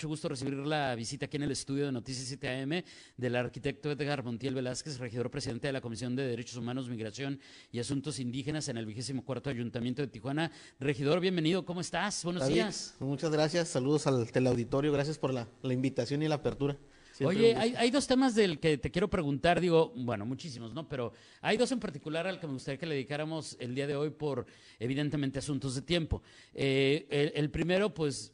mucho gusto recibir la visita aquí en el estudio de Noticias 7 AM del arquitecto Edgar Montiel Velázquez, regidor presidente de la Comisión de Derechos Humanos, Migración y Asuntos Indígenas en el vigésimo cuarto Ayuntamiento de Tijuana. Regidor, bienvenido, ¿cómo estás? Buenos David, días. Muchas gracias, saludos al teleauditorio, gracias por la, la invitación y la apertura. Siempre Oye, hay, dos temas del que te quiero preguntar, digo, bueno, muchísimos, ¿no? Pero hay dos en particular al que me gustaría que le dedicáramos el día de hoy por, evidentemente, asuntos de tiempo. Eh, el, el primero, pues,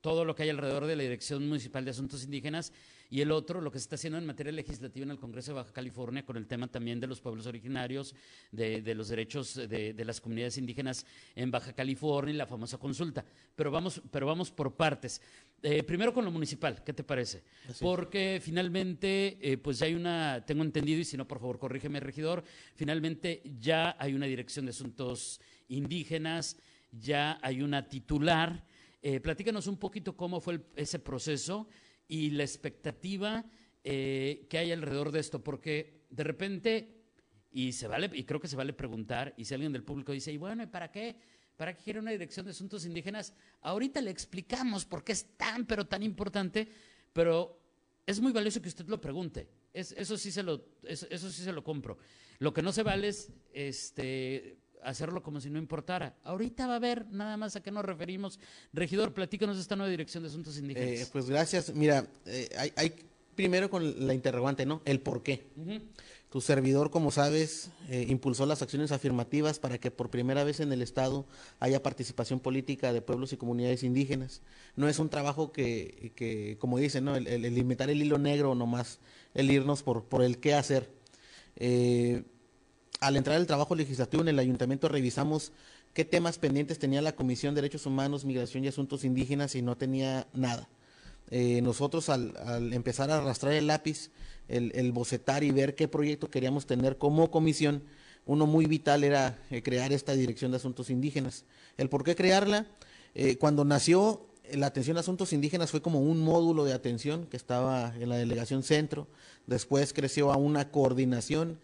todo lo que hay alrededor de la Dirección Municipal de Asuntos Indígenas y el otro, lo que se está haciendo en materia legislativa en el Congreso de Baja California con el tema también de los pueblos originarios, de, de los derechos de, de, las comunidades indígenas en Baja California y la famosa consulta. Pero vamos, pero vamos por partes. Eh, primero con lo municipal, ¿qué te parece? Así Porque finalmente, eh, pues ya hay una, tengo entendido, y si no, por favor, corrígeme, regidor, finalmente ya hay una dirección de asuntos indígenas, ya hay una titular. Eh, platícanos un poquito cómo fue ese proceso y la expectativa eh, que hay alrededor de esto, porque de repente, y se vale, y creo que se vale preguntar, y si alguien del público dice, y bueno, ¿y para qué? ¿Para qué quiere una dirección de asuntos indígenas? Ahorita le explicamos por qué es tan, pero tan importante, pero es muy valioso que usted lo pregunte. Es- eso, sí se lo, eso sí se lo compro. Lo que no se vale es este, hacerlo como si no importara. Ahorita va a ver nada más a qué nos referimos. Regidor, platícanos de esta nueva dirección de asuntos indígenas. Eh, pues gracias. Mira, eh, hay, hay primero con la interrogante, ¿no? El por qué. Tu servidor, como sabes, eh, impulsó las acciones afirmativas para que por primera vez en el Estado haya participación política de pueblos y comunidades indígenas. No es un trabajo que, que como dicen, ¿no? el, el, el inventar el hilo negro nomás, el irnos por, por el qué hacer. Eh, al entrar al trabajo legislativo en el ayuntamiento revisamos qué temas pendientes tenía la Comisión de Derechos Humanos, Migración y Asuntos Indígenas y no tenía nada. Eh, nosotros al, empezar a arrastrar el lápiz, el, bocetar y ver qué proyecto queríamos tener como comisión, uno muy vital era eh, crear esta Dirección de Asuntos Indígenas. ¿El por qué crearla? Eh, cuando nació la atención a asuntos indígenas fue como un módulo de atención que estaba en la delegación centro, después creció a una coordinación,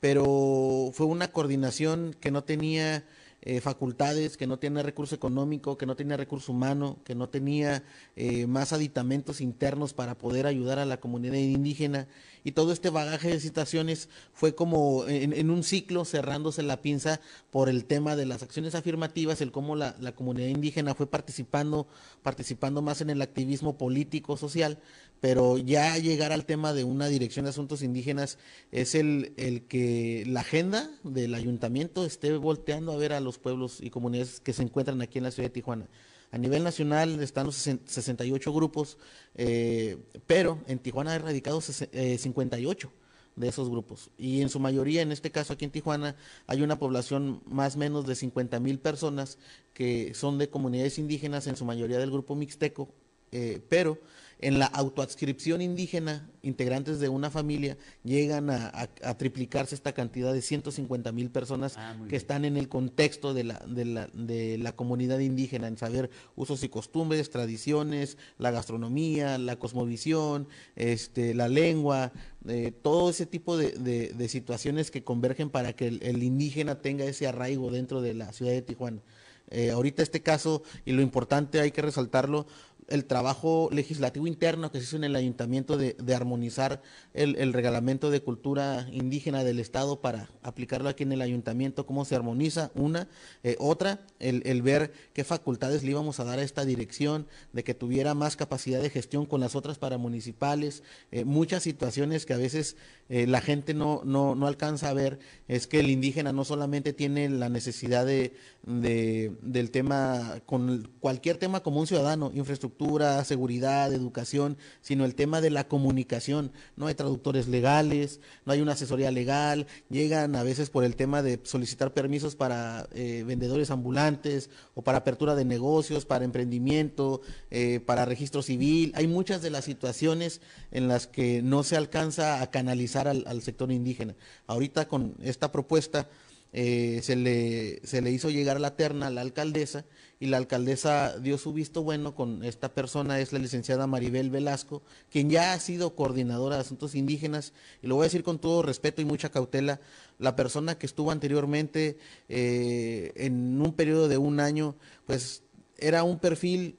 pero fue una coordinación que no tenía eh, facultades, que no tenía recurso económico, que no tenía recurso humano, que no tenía eh, más aditamentos internos para poder ayudar a la comunidad indígena. Y todo este bagaje de situaciones fue como en, en un ciclo cerrándose la pinza por el tema de las acciones afirmativas, el cómo la, la comunidad indígena fue participando, participando más en el activismo político, social, pero ya llegar al tema de una dirección de asuntos indígenas es el, el que la agenda del ayuntamiento esté volteando a ver a los pueblos y comunidades que se encuentran aquí en la ciudad de Tijuana. A nivel nacional están los 68 grupos, eh, pero en Tijuana hay radicados eh, 58 de esos grupos. Y en su mayoría, en este caso aquí en Tijuana, hay una población más o menos de 50 mil personas que son de comunidades indígenas, en su mayoría del grupo mixteco, eh, pero en la autoadscripción indígena, integrantes de una familia llegan a, a, a triplicarse esta cantidad de 150 mil personas Ah, que bien. están en el contexto de la, de, la, de la comunidad indígena, en saber usos y costumbres, tradiciones, la gastronomía, la cosmovisión, este, la lengua, eh, todo ese tipo de, de- de situaciones que convergen para que el, el indígena tenga ese arraigo dentro de la ciudad de Tijuana. Eh, ahorita este caso, y lo importante hay que resaltarlo, el trabajo legislativo interno que se hizo en el ayuntamiento de, armonizar el, el reglamento de cultura indígena del Estado para aplicarlo aquí en el ayuntamiento, cómo se armoniza, una. Eh, otra, el, el ver qué facultades le íbamos a dar a esta dirección, de que tuviera más capacidad de gestión con las otras paramunicipales, eh, muchas situaciones que a veces eh, la gente no, no, no alcanza a ver, es que el indígena no solamente tiene la necesidad de, de- del tema, con cualquier tema como un ciudadano, infraestructura, seguridad, educación, sino el tema de la comunicación. No hay traductores legales, no hay una asesoría legal, llegan a veces por el tema de solicitar permisos para eh, vendedores ambulantes o para apertura de negocios, para emprendimiento, eh, para registro civil. Hay muchas de las situaciones en las que no se alcanza a canalizar al, al sector indígena. Ahorita con esta propuesta eh, se, le, se le hizo llegar la terna a la alcaldesa y la alcaldesa dio su visto bueno con esta persona, es la licenciada Maribel Velasco, quien ya ha sido coordinadora de asuntos indígenas, y lo voy a decir con todo respeto y mucha cautela, la persona que estuvo anteriormente eh, en un periodo de un año, pues era un perfil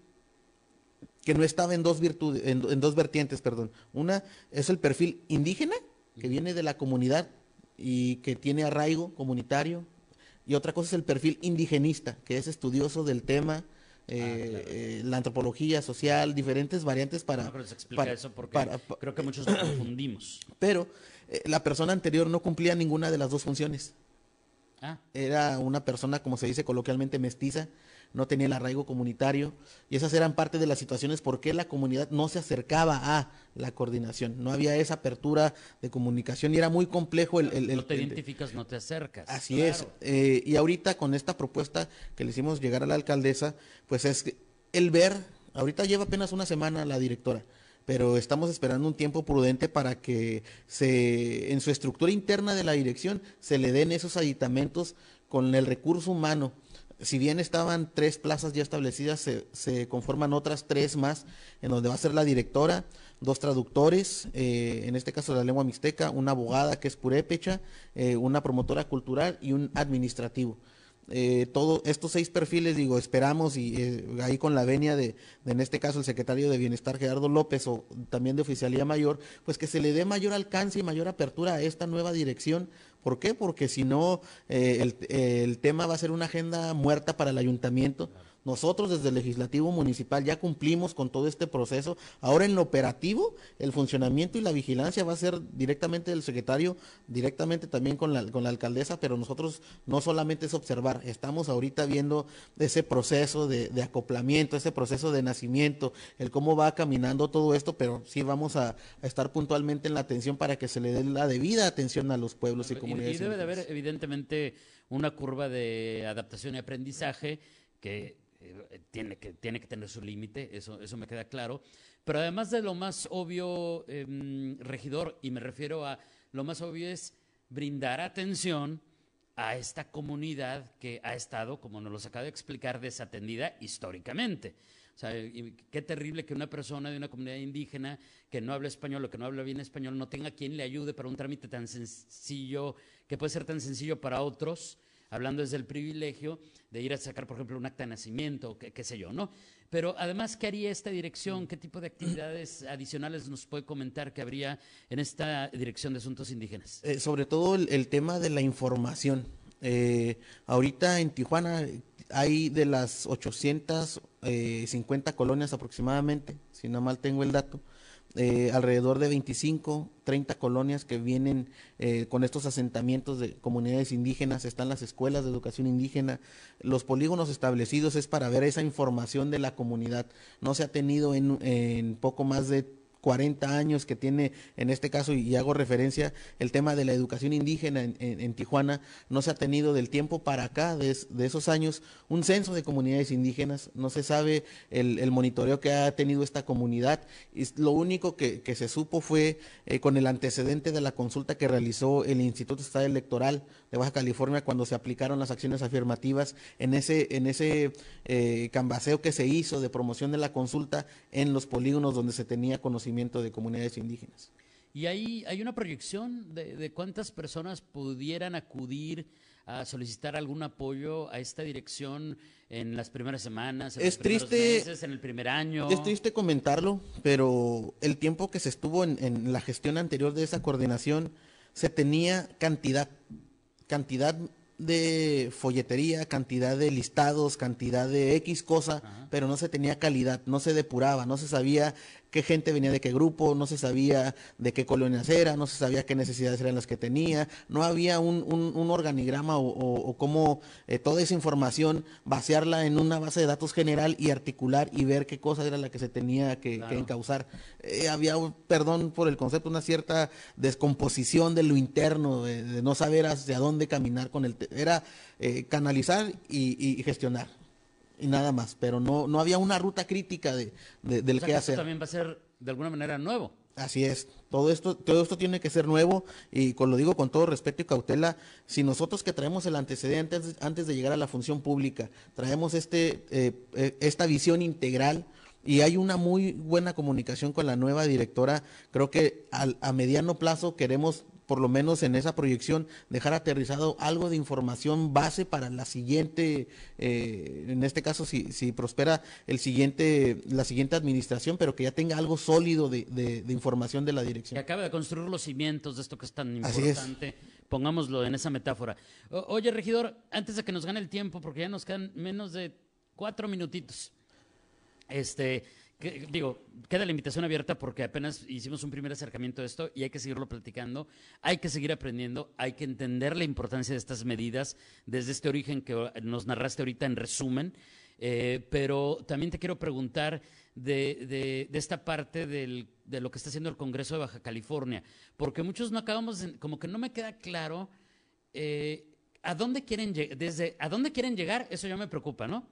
que no estaba en dos virtudes, en, dos vertientes, perdón. Una es el perfil indígena, que viene de la comunidad y que tiene arraigo comunitario, y otra cosa es el perfil indigenista, que es estudioso del tema, eh, ah, eh, la antropología social, diferentes variantes para... No, pero se explica eso porque creo que muchos nos confundimos. Pero eh, la persona anterior no cumplía ninguna de las dos funciones. Ah. Era una persona, como se dice coloquialmente, mestiza, no tenía el arraigo comunitario y esas eran parte de las situaciones por qué la comunidad no se acercaba a la coordinación, no había esa apertura de comunicación y era muy complejo el... no te identificas, no te acercas. Así es, eh, y ahorita con esta propuesta que le hicimos llegar a la alcaldesa, pues es el ver, ahorita lleva apenas una semana la directora, pero estamos esperando un tiempo prudente para que se, en su estructura interna de la dirección se le den esos aditamentos con el recurso humano si bien estaban tres plazas ya establecidas, se, conforman otras tres más, en donde va a ser la directora, dos traductores, eh, en este caso de la lengua mixteca, una abogada que es purépecha, eh, una promotora cultural y un administrativo. Eh, todos estos seis perfiles, digo, esperamos y eh, ahí con la venia de, en este caso, el secretario de Bienestar Gerardo López o también de Oficialía Mayor, pues que se le dé mayor alcance y mayor apertura a esta nueva dirección ¿Por qué? Porque si no, eh, el, tema va a ser una agenda muerta para el ayuntamiento. Nosotros desde el legislativo municipal ya cumplimos con todo este proceso. Ahora en lo operativo, el funcionamiento y la vigilancia va a ser directamente del secretario, directamente también con la, con la alcaldesa, pero nosotros no solamente es observar, estamos ahorita viendo ese proceso de, acoplamiento, ese proceso de nacimiento, el cómo va caminando todo esto, pero sí vamos a, estar puntualmente en la atención para que se le dé la debida atención a los pueblos y comunidades. Y, debe de haber evidentemente una curva de adaptación y aprendizaje que eh, tiene, que, tiene que tener su límite, eso, eso me queda claro. Pero además de lo más obvio, em, regidor, y me refiero a lo más obvio es brindar atención a esta comunidad que ha estado, como nos lo acaba de explicar, desatendida históricamente. O sea, qué terrible que una persona de una comunidad indígena que no habla español o que no habla bien español no tenga quien le ayude para un trámite tan sencillo, que puede ser tan sencillo para otros, hablando desde el privilegio de ir a sacar, por ejemplo, un acta de nacimiento, qué, sé yo, ¿no? Pero además, ¿qué haría esta dirección? ¿Qué tipo de actividades adicionales nos puede comentar que habría en esta dirección de asuntos indígenas? Eh, sobre todo el, tema de la información. Eh, ahorita en Tijuana hay de las 850 colonias aproximadamente, si no mal tengo el dato, eh, alrededor de 25, 30 colonias que vienen eh, con estos asentamientos de comunidades indígenas, están las escuelas de educación indígena, los polígonos establecidos es para ver esa información de la comunidad. No se ha tenido en, en poco más de 40 años que tiene, en este caso, y hago referencia, el tema de la educación indígena en, Tijuana, no se ha tenido del tiempo para acá, de, esos años, un censo de comunidades indígenas, no se sabe el, monitoreo que ha tenido esta comunidad, y lo único que, se supo fue eh, con el antecedente de la consulta que realizó el Instituto Estatal Electoral de Baja California cuando se aplicaron las acciones afirmativas en ese, en ese eh, cambaseo que se hizo de promoción de la consulta en los polígonos donde se tenía conocimiento de comunidades indígenas. ¿Y hay, hay una proyección de, cuántas personas pudieran acudir a solicitar algún apoyo a esta dirección en las primeras semanas, en es los triste, meses, en el primer año? Es triste comentarlo, pero el tiempo que se estuvo en, en la gestión anterior de esa coordinación, se tenía cantidad, cantidad de folletería, cantidad de listados, cantidad de X cosa, pero no se tenía calidad, no se depuraba, no se sabía qué gente venía de qué grupo, no se sabía de qué colonias era, no se sabía qué necesidades eran las que tenía, no había un, un, organigrama o, cómo eh, toda esa información vaciarla en una base de datos general y articular y ver qué cosa era la que se tenía que, encauzar. Eh, había, perdón por el concepto, una cierta descomposición de lo interno, de, no saber hacia dónde caminar con el... Era eh, canalizar y gestionar y nada más, pero no, no había una ruta crítica de, de- del O sea, qué que esto hacer. también va a ser de alguna manera nuevo. Así es, todo esto, todo esto tiene que ser nuevo y con, lo digo con todo respeto y cautela, si nosotros que traemos el antecedente antes, antes de llegar a la función pública, traemos este, eh, eh, esta visión integral y hay una muy buena comunicación con la nueva directora, creo que al- a mediano plazo queremos por lo menos en esa proyección, dejar aterrizado algo de información base para la siguiente, eh, en este caso, si, si prospera el siguiente, la siguiente administración, pero que ya tenga algo sólido de, de- de información de la Que dirección. acaba de construir los cimientos de esto que es tan Así es. importante. Pongámoslo en esa metáfora. O- oye, regidor, antes de que nos gane el tiempo, porque ya nos quedan menos de cuatro minutitos. Este, digo, queda la invitación abierta porque apenas hicimos un primer acercamiento a esto y hay que seguirlo platicando, hay que seguir aprendiendo, hay que entender la importancia de estas medidas desde este origen que nos narraste ahorita en resumen. Eh, pero también te quiero preguntar de, de- de esta parte del- de lo que está haciendo el Congreso de Baja California, porque muchos no acabamos, de- como que no me queda claro eh, a dónde quieren desde a dónde quieren llegar, eso ya me preocupa, ¿no?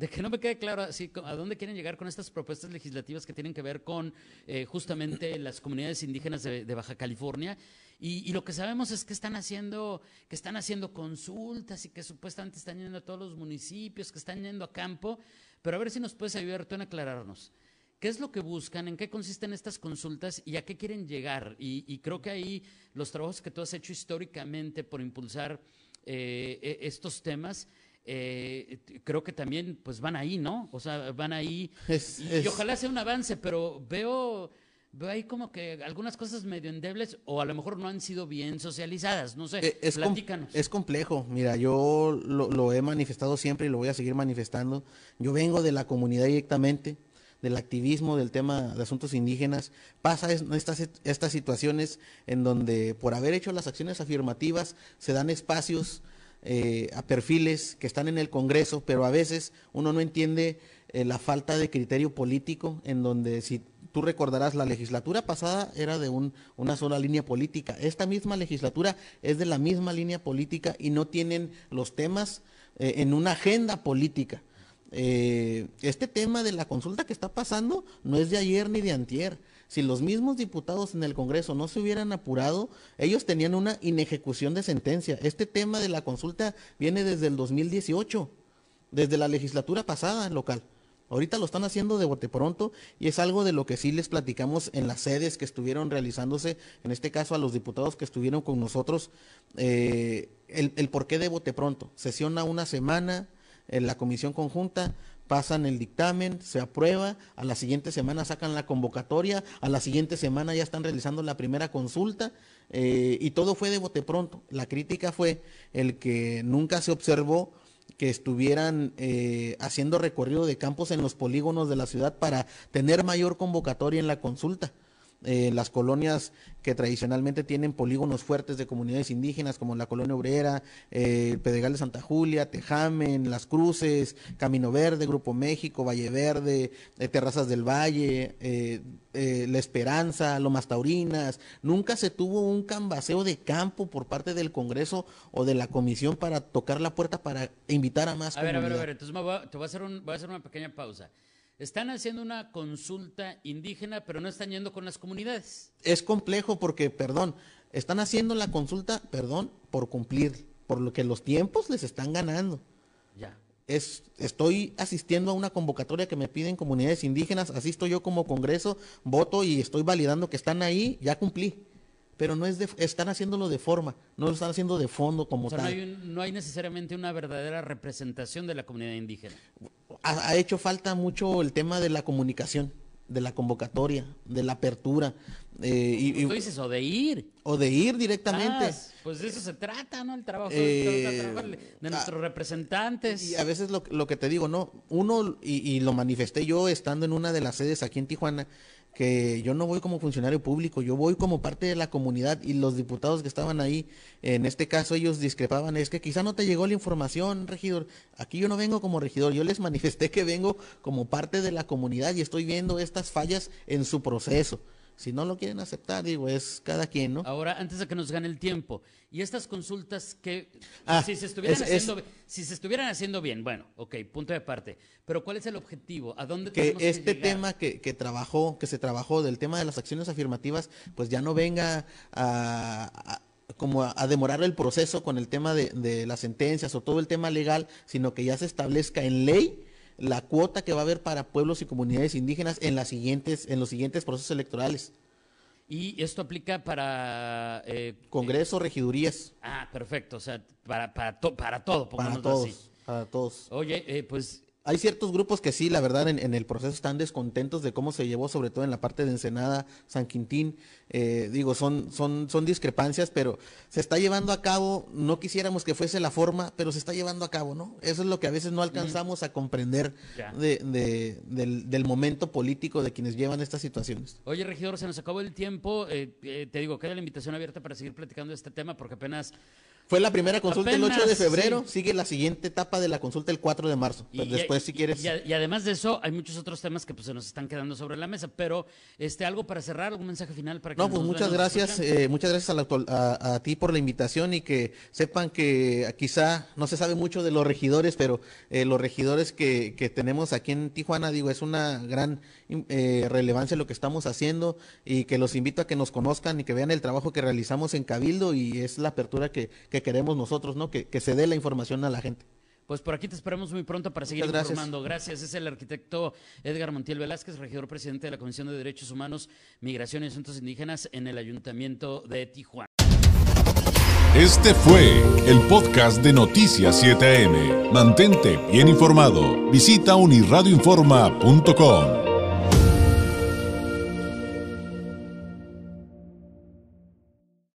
De que no me quede claro así a dónde quieren llegar con estas propuestas legislativas que tienen que ver con eh, justamente las comunidades indígenas de, Baja California. Y, lo que sabemos es que están haciendo, que están haciendo consultas y que supuestamente están yendo a todos los municipios, que están yendo a campo. Pero a ver si nos puedes ayudar tú en aclararnos. ¿Qué es lo que buscan? ¿En qué consisten estas consultas y a qué quieren llegar? Y, y creo que ahí los trabajos que tú has hecho históricamente por impulsar eh, e- estos temas, eh, creo que también pues van ahí, ¿no? O sea, van ahí. Es- y, es- y ojalá sea un avance, pero veo, veo ahí como que algunas cosas medio endebles o a lo mejor no han sido bien socializadas. No sé, Eh, es, com- platícanos. es complejo. Mira, yo lo, lo he manifestado siempre y lo voy a seguir manifestando. Yo vengo de la comunidad directamente, del activismo, del tema de asuntos indígenas. Pasa es- estas, estas situaciones en donde por haber hecho las acciones afirmativas se dan espacios eh, a perfiles que están en el Congreso, pero a veces uno no entiende eh, la falta de criterio político, en donde si tú recordarás, la legislatura pasada era de un- una sola línea política. Esta misma legislatura es de la misma línea política y no tienen los temas eh, en una agenda política. Eh, este tema de la consulta que está pasando no es de ayer ni de antier. Si los mismos diputados en el Congreso no se hubieran apurado, ellos tenían una inejecución de sentencia. Este tema de la consulta viene desde el 2018, desde la legislatura pasada local. Ahorita lo están haciendo de bote pronto y es algo de lo que sí les platicamos en las sedes que estuvieron realizándose, en este caso a los diputados que estuvieron con nosotros, eh, el, el por qué de bote pronto. Sesiona una semana en la comisión conjunta, pasan el dictamen, se aprueba, a la siguiente semana sacan la convocatoria, a la siguiente semana ya están realizando la primera consulta eh, y todo fue de bote pronto. La crítica fue el que nunca se observó que estuvieran eh, haciendo recorrido de campos en los polígonos de la ciudad para tener mayor convocatoria en la consulta. Eh, las colonias que tradicionalmente tienen polígonos fuertes de comunidades indígenas, como la colonia obrera, eh, Pedregal de Santa Julia, Tejamen, Las Cruces, Camino Verde, Grupo México, Valle Verde, eh, Terrazas del Valle, eh, eh, La Esperanza, Lomas Taurinas. Nunca se tuvo un cambaseo de campo por parte del Congreso o de la Comisión para tocar la puerta para invitar a más A ver, a ver, a ver, entonces me voy a- te voy a, hacer un- voy a hacer una pequeña pausa. Están haciendo una consulta indígena, pero no están yendo con las comunidades. es complejo porque, perdón, están haciendo la consulta, perdón, por cumplir, por lo que los tiempos les están ganando. Ya. Es, estoy asistiendo a una convocatoria que me piden comunidades indígenas, asisto yo como Congreso, voto y estoy validando que están ahí, ya cumplí. Pero no es de, están haciéndolo de forma, no lo están haciendo de fondo como O sea, no tal. hay, un- no hay necesariamente una verdadera representación de la comunidad indígena. ha, ha hecho falta mucho el tema de la comunicación, de la convocatoria, de la apertura, eh, y- y- Tú dices, o de ir. o de ir directamente. Ah, pues de eso se trata, ¿no? El trabajo, Eh, de nuestros representantes. Y a veces lo, lo que te digo, ¿no? Uno, y, y lo manifesté yo estando en una de las sedes aquí en Tijuana, que yo no voy como funcionario público, yo voy como parte de la comunidad y los diputados que estaban ahí, en este caso ellos discrepaban, es que quizá no te llegó la información, regidor, aquí yo no vengo como regidor, yo les manifesté que vengo como parte de la comunidad y estoy viendo estas fallas en su proceso. Si no lo quieren aceptar, digo, es cada quien, ¿no? Ahora, antes de que nos gane el tiempo, y estas consultas que, Ah, si, se estuvieran es- haciendo, si se estuvieran haciendo bien, bueno, ok, punto de parte, pero ¿cuál es el objetivo? ¿A dónde que tenemos este llegar? tema que, que trabajó, que se trabajó del tema de las acciones afirmativas, pues ya no venga a, a- como a, a demorar el proceso con el tema de, de las sentencias o todo el tema legal, sino que ya se establezca en ley la cuota que va a haber para pueblos y comunidades indígenas en las siguientes, en los siguientes procesos electorales, Y esto aplica para... eh, Congreso, regidurías, ah, perfecto, o sea, para, para, to- para todo, para todos, así. para todos. Oye, eh, pues Hay ciertos grupos que sí, la verdad, en, en el proceso están descontentos de cómo se llevó, sobre todo en la parte de Ensenada, San Quintín. Eh, digo, son, son, son discrepancias, pero se está llevando a cabo, no quisiéramos que fuese la forma, pero se está llevando a cabo, ¿no? Eso es lo que a veces no alcanzamos a comprender Ya. de, de- del, del momento político de quienes llevan estas situaciones. Oye, regidor, se nos acabó el tiempo. Eh, eh, te digo, queda la invitación abierta para seguir platicando de este tema porque apenas... Fue la primera consulta el 8 de febrero, sí. sigue la siguiente etapa de la consulta el 4 de marzo. Pues y- después, y- si quieres... Y, y además de eso, hay muchos otros temas que pues, se nos están quedando sobre la mesa. Pero, este, algo para cerrar, algún mensaje final para que No, pues muchas gracias, eh, muchas gracias a, la a- a ti por la invitación y que sepan que quizá no se sabe mucho de los regidores, pero eh, los regidores que, que tenemos aquí en Tijuana, digo, es una gran eh, relevancia lo que estamos haciendo y que los invito a que nos conozcan y que vean el trabajo que realizamos en Cabildo y es la apertura que, que queremos nosotros, ¿no? Que, que se dé la información a la gente. Pues por aquí te esperamos muy pronto para seguir gracias. informando. Gracias. Es el arquitecto Edgar Montiel Velázquez, regidor presidente de la Comisión de Derechos Humanos, Migración y Asuntos Indígenas en el Ayuntamiento de Tijuana. Este fue el podcast de Noticias 7am. Mantente bien informado. Visita unirradioinforma.com.